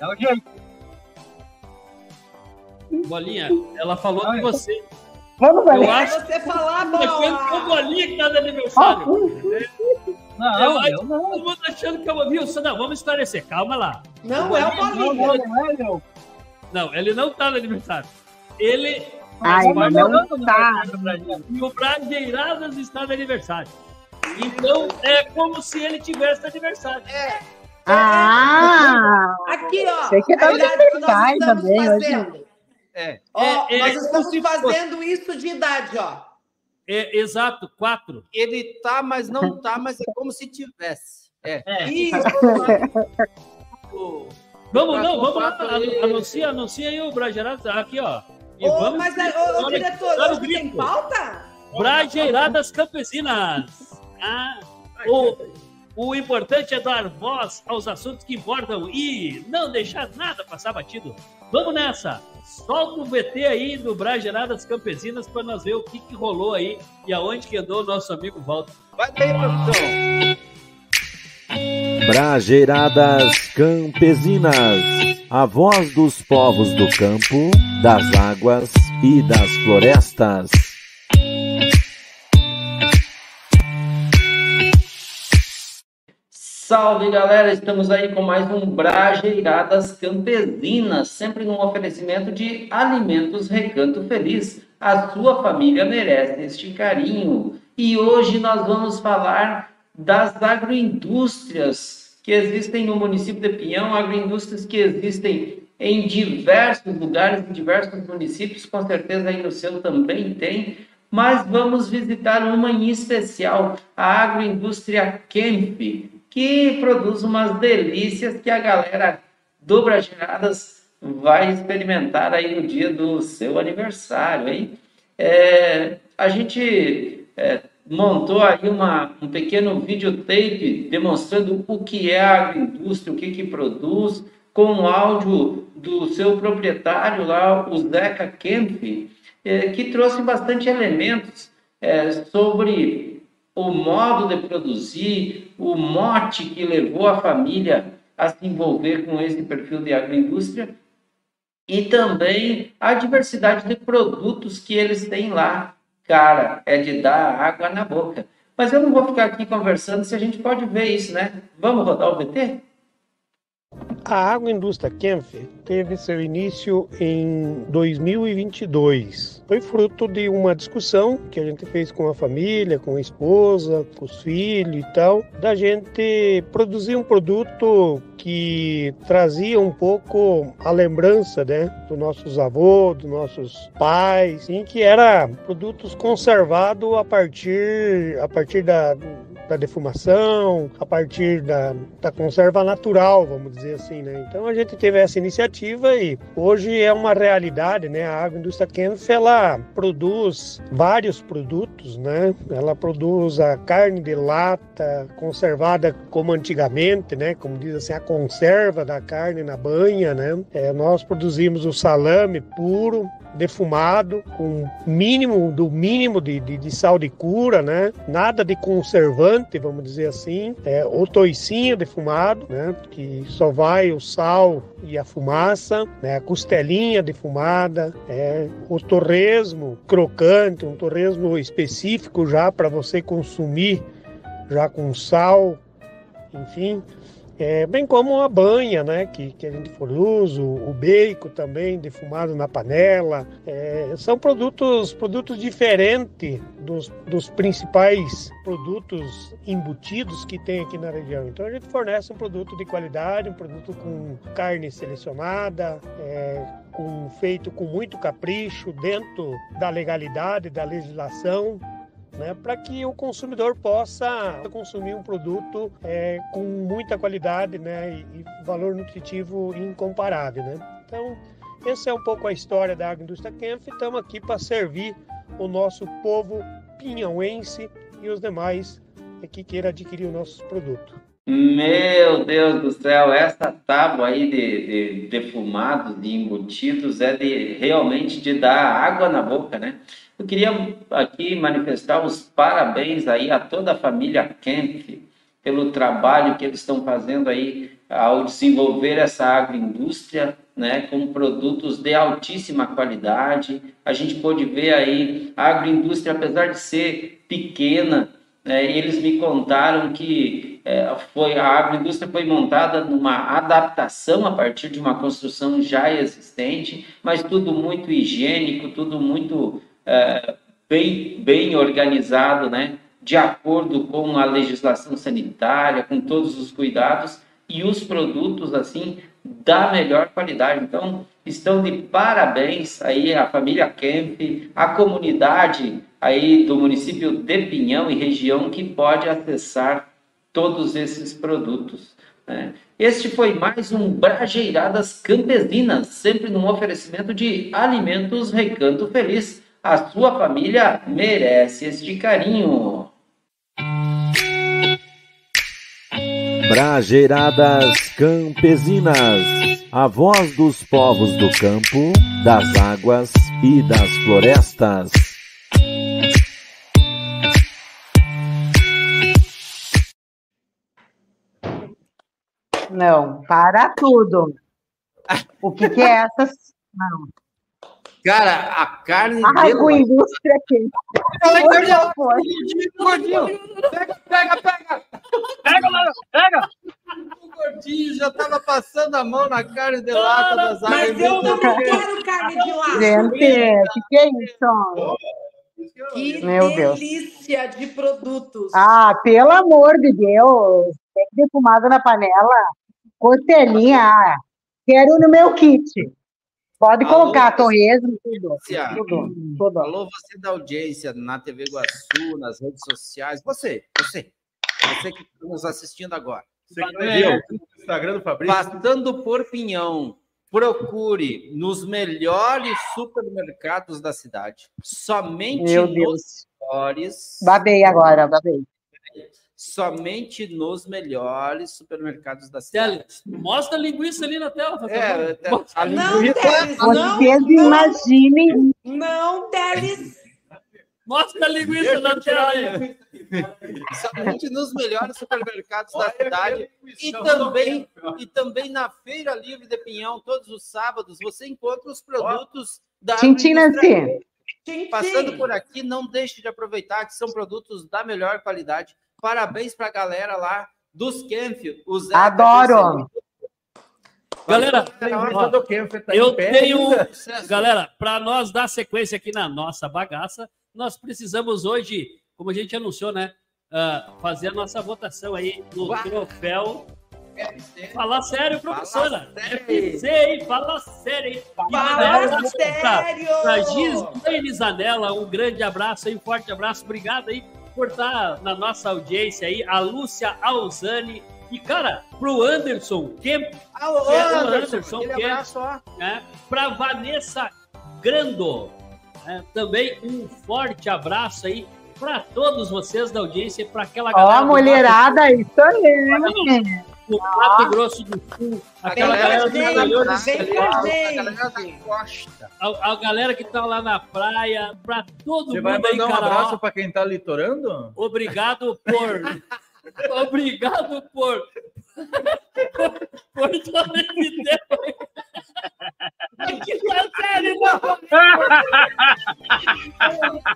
É o jeito. Bolinha, ela falou de você. Vamos, Eu Valéria. acho Você falar, que foi o bola. Bolinha que tá de aniversário. Não, Eu acho eu que não. todo mundo achando que eu vi. Não, vamos esclarecer. Calma lá. Não é o bolinha. não, não é eu. Não, ele não tá no aniversário. Ele Ai, faz não tá. E o Brageiradas está de aniversário. Então é como se ele tivesse aniversário. Ah! Aqui, ó. Sei que tá a idade que nós também hoje. fazendo. É. Ó, É, é, nós estamos se fosse- fazendo isso de idade, ó. É, exato, quatro. Ele tá, mas não tá, mas é como se tivesse. É. É. Isso. Vamos, não, vamos lá. Anuncia, anuncia aí o Brageiradas. Aqui, ó. E Ô, vamos. mas, ô, ô, diretor, olha o hoje tem pauta? Brageiradas Campesinas. Ah, o, o importante é dar voz aos assuntos que importam e não deixar nada passar batido. Vamos nessa. Solta o VT aí do Brageiradas Campesinas para nós ver o que, que rolou aí e aonde que andou o nosso amigo Walter. Vai daí, produção. Brageiradas Campesinas, a voz dos povos do campo, das águas e das florestas. Salve galera, estamos aí com mais um Brajeiradas Campesinas, sempre num oferecimento de Alimentos Recanto Feliz. A sua família merece este carinho. E hoje nós vamos falar das agroindústrias que existem no município de Pinhão, agroindústrias que existem em diversos lugares, em diversos municípios, com certeza aí no seu também tem, mas vamos visitar uma em especial, a agroindústria Kemp, que produz umas delícias que a galera do Brageradas vai experimentar aí no dia do seu aniversário, hein? É, a gente é, montou aí uma, um pequeno videotape demonstrando o que é a agroindústria, o que, que produz, com o áudio do seu proprietário lá, o Zeca Kempf, é, que trouxe bastante elementos é, sobre o modo de produzir, o mote que levou a família a se envolver com esse perfil de agroindústria e também a diversidade de produtos que eles têm lá. Cara, é de dar água na boca. Mas eu não vou ficar aqui conversando se a gente pode ver isso, né? Vamos rodar o VT? A agroindústria Kempf teve seu início em 2022. Foi fruto de uma discussão que a gente fez com a família, com a esposa, com os filhos e tal, da gente produzir um produto que trazia um pouco a lembrança, né, dos nossos avós, dos nossos pais, em que era produtos conservados a partir a partir da da defumação, a partir da, da conserva natural, vamos dizer assim, né? Então a gente teve essa iniciativa e hoje é uma realidade, né? A agroindústria Kempf, ela produz vários produtos, né? Ela produz a carne de lata conservada como antigamente, né? Como diz assim, a conserva da carne na banha, né? É, nós produzimos o salame puro, defumado, com mínimo do mínimo de, de, de, sal de cura, né? Nada de conservante, vamos dizer assim. É, o toicinho defumado, né? Que só vai o sal e a fumaça, né? A costelinha defumada, é, o torresmo crocante, um torresmo específico já para você consumir já com sal, enfim, é, bem como a banha, né, que, que a gente for uso, o bacon também defumado na panela. É, são produtos, produtos diferentes dos, dos principais produtos embutidos que tem aqui na região. Então a gente fornece um produto de qualidade, um produto com carne selecionada, é, com, feito com muito capricho, dentro da legalidade, da legislação né, para que o consumidor possa consumir um produto é, com muita qualidade né, e, valor nutritivo incomparável. Né? Então, essa é um pouco a história da agroindústria Kempf. Estamos aqui para servir o nosso povo pinhauense e os demais que queiram adquirir o nosso produto. Meu Deus do céu, essa tábua aí de, de defumados, de embutidos, é de realmente de dar água na boca, né? Eu queria aqui manifestar os parabéns aí a toda a família Kemp pelo trabalho que eles estão fazendo aí ao desenvolver essa agroindústria, né, com produtos de altíssima qualidade. A gente pôde ver aí a agroindústria, apesar de ser pequena, né, eles me contaram que é, foi a agroindústria foi montada numa adaptação a partir de uma construção já existente, mas tudo muito higiênico, tudo muito é, bem, bem organizado, né? de acordo com a legislação sanitária, com todos os cuidados e os produtos assim da melhor qualidade. Então, estão de parabéns aí a família Kemp, a comunidade aí do município de Pinhão e região que pode acessar todos esses produtos. Né? Este foi mais um Brajeiradas Campesinas, sempre num oferecimento de alimentos Recanto Feliz a sua família merece este carinho. Brajeiradas Campesinas, a voz dos povos do campo, das águas e das florestas. Não, para tudo. O que, que é essas? Não. Cara, a carne a dele... indústria aqui. Pega, gordinho, pega, pega, pega. Pega, mano, pega. O gordinho já tava passando a mão na carne de lata das águas. Mas eu não quero carne de lata. Gente, o que, que é isso? Que Meu delícia Deus. de produtos. Ah, pelo amor de Deus. Tem defumado na panela, costelinha, quero no meu kit. Pode Alô, colocar torresmo, tudo, tudo, tudo. Alô, você da audiência na TV Iguaçu, nas redes sociais. Você, você. Você que está nos assistindo agora. Você que o Instagram do Fabrício. Passando por Pinhão, procure nos melhores supermercados da cidade. Somente Meu nos Deus. melhores. Babei agora, babei. Somente nos melhores supermercados da cidade. Mostra a linguiça ali na tela. É, favor. a Não, linguiça- Teles, não. Vocês imaginem. Não, Teles. Mostra a linguiça na tela aí. Somente nos melhores supermercados da cidade e também, e também na Feira Livre de Pinhão, todos os sábados, você encontra os produtos da. Nancy. Passando por aqui, não deixe de aproveitar que são produtos da melhor qualidade. Parabéns para a galera lá dos Zé Adoro. Galera, ó, tá eu tenho. Galera, para nós dar sequência aqui na nossa bagaça, nós precisamos hoje, como a gente anunciou, né? ah, fazer a nossa votação aí no troféu. Fala sério, professora. FC, hein? Fala sério, hein? Fala sério! Para Gislaine Zanella, um grande abraço aí, um forte abraço. Obrigado aí por estar na nossa audiência aí. A Lúcia Alzani. E, cara, pro Anderson Kemp. Alô, é, Anderson, aquele Kemp, abraço, ó. né? Pra Vanessa Grando. né? também um forte abraço aí para todos vocês da audiência, para aquela galera. Ó, mulherada, isso aí. Do Mato Grosso do Sul, aquela galera, que tá interior na de praia, São Paulo, a galera da costa. a, a galera que tá lá na praia, para todo Você vai mundo aí, mandar um cara. abraço para quem tá litorando? Obrigado por. obrigado por. por, todo esse tempo. Que tá sério, não.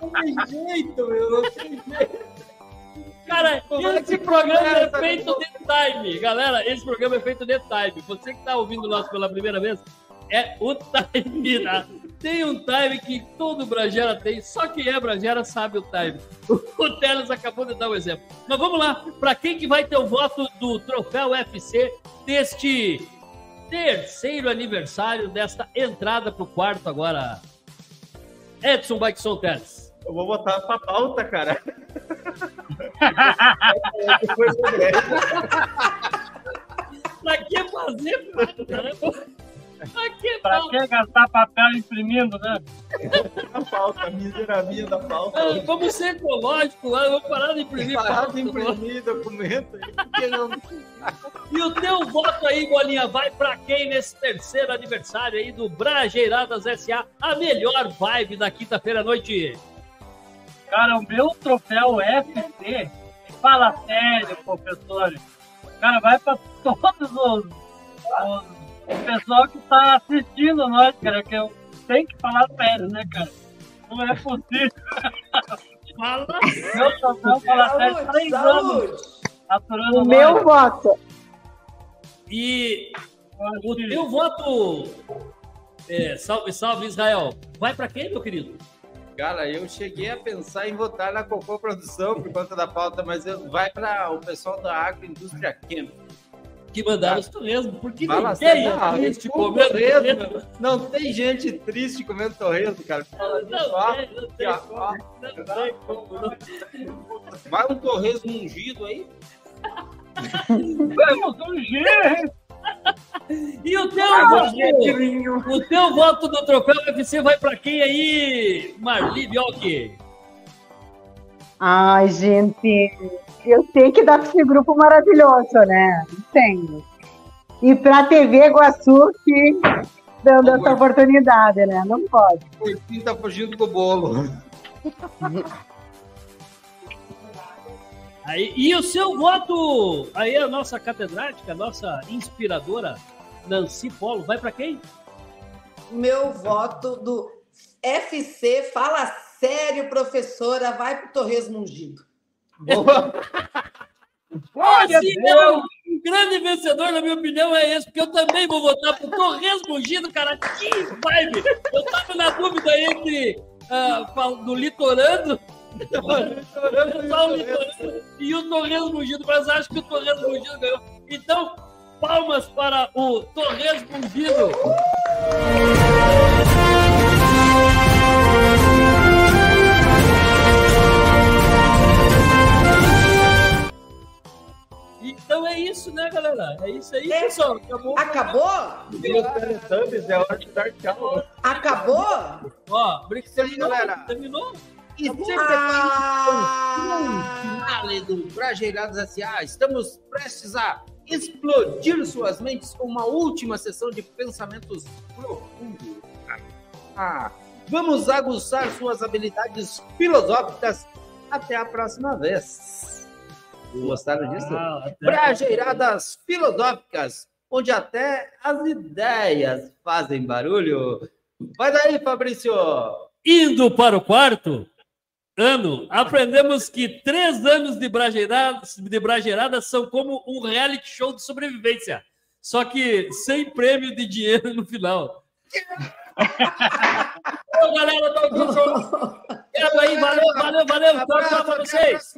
Não tem jeito, meu. Não tem jeito. Cara, esse programa é feito de time. Galera, esse programa é feito de time. Você que está ouvindo nós pela primeira vez, é o time. Né? Tem um time que todo Bragera tem, só quem é Bragera sabe o time. O Teles acabou de dar um exemplo. Mas vamos lá, para quem que vai ter o voto do Troféu UFC deste terceiro aniversário desta entrada para o quarto agora? Edson Baixon Teles. Eu vou botar pra pauta, cara. Pra que fazer pauta, né? Pra que Pra pauta? que gastar papel imprimindo, né? A pauta, a miseravia da pauta. Ah, Vamos ser ecológicos, lá, vamos parar de imprimir Parar pauta. de imprimir documento aí, porque não. E o teu voto aí, Bolinha, vai pra quem nesse terceiro aniversário aí do Brajeiradas SA, a melhor vibe da quinta-feira à noite? Cara, o meu troféu FC, fala sério, professor. Cara, vai para todos os, os- o pessoal que tá assistindo nós, cara, que eu tenho que falar sério, né, cara? Não é possível. Fala! Meu troféu fala sério, três saúde. anos aturando O meu nós. voto. E o teu voto, é, salve, salve Israel, vai pra quem, meu querido? Cara, eu cheguei a pensar em votar na Cocô Produção por conta da pauta, mas eu- vai para o pessoal da Agroindústria Camp. Que mandaram os torresmo, porque Fala ninguém sério, é triste comendo torresmo. Não tem gente triste comendo torresmo, cara. Tem, não não tem. Vai um torresmo ungido aí. Vamos ungir! E o teu voto, o teu voto do troféu UFC vai pra quem aí, Marli Biocchi? Ai, gente, eu tenho que dar pra esse grupo maravilhoso, né? Tenho. E pra TV Iguaçu que dando essa oportunidade, né? Não pode. O tá fugindo com o bolo. Aí, e o seu voto, aí a nossa catedrática, a nossa inspiradora, Nancy Polo, vai pra quem? Meu voto do FC, fala sério, professora, vai pro Torresmo Ungido. Olha, não, um grande vencedor, na minha opinião, é esse, porque eu também vou votar pro Torresmo Ungido, cara, que vibe! Eu tava na dúvida entre fal- do Litorando e o Torresmo Mungido, mas acho que o Torresmo Mungido ganhou. Então, palmas para o Torresmo Mungido. Então é isso, né, galera? É isso aí, pessoal. Acabou. Acabou? Meus é hora de dar tchau. Acabou? Ó, Terminou, galera. Terminou? E sempre Ah. finale do Brajeirados S.A. Estamos prestes a explodir suas mentes com uma última sessão de pensamentos profundos. Ah, vamos aguçar suas habilidades filosóficas. Até a próxima vez. Gostaram disso? Ah, Brajeiradas filosóficas, onde até as ideias fazem barulho. Vai daí, Fabrício! Indo para o quarto ano, aprendemos que três anos de brageiradas, de brageiradas são como um reality show de sobrevivência, só que sem prêmio de dinheiro no final. Ô, galera, tá aqui, show. Quero aí, valeu, valeu, valeu. Tchau, tchau pra vocês.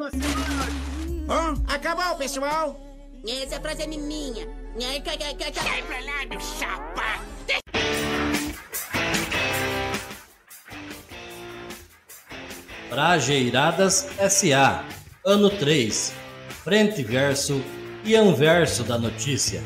Acabou, pessoal. Essa frase é minha. Sai pra lá, meu chapa. Trajeiradas SA, ano 3, frente verso e anverso da notícia.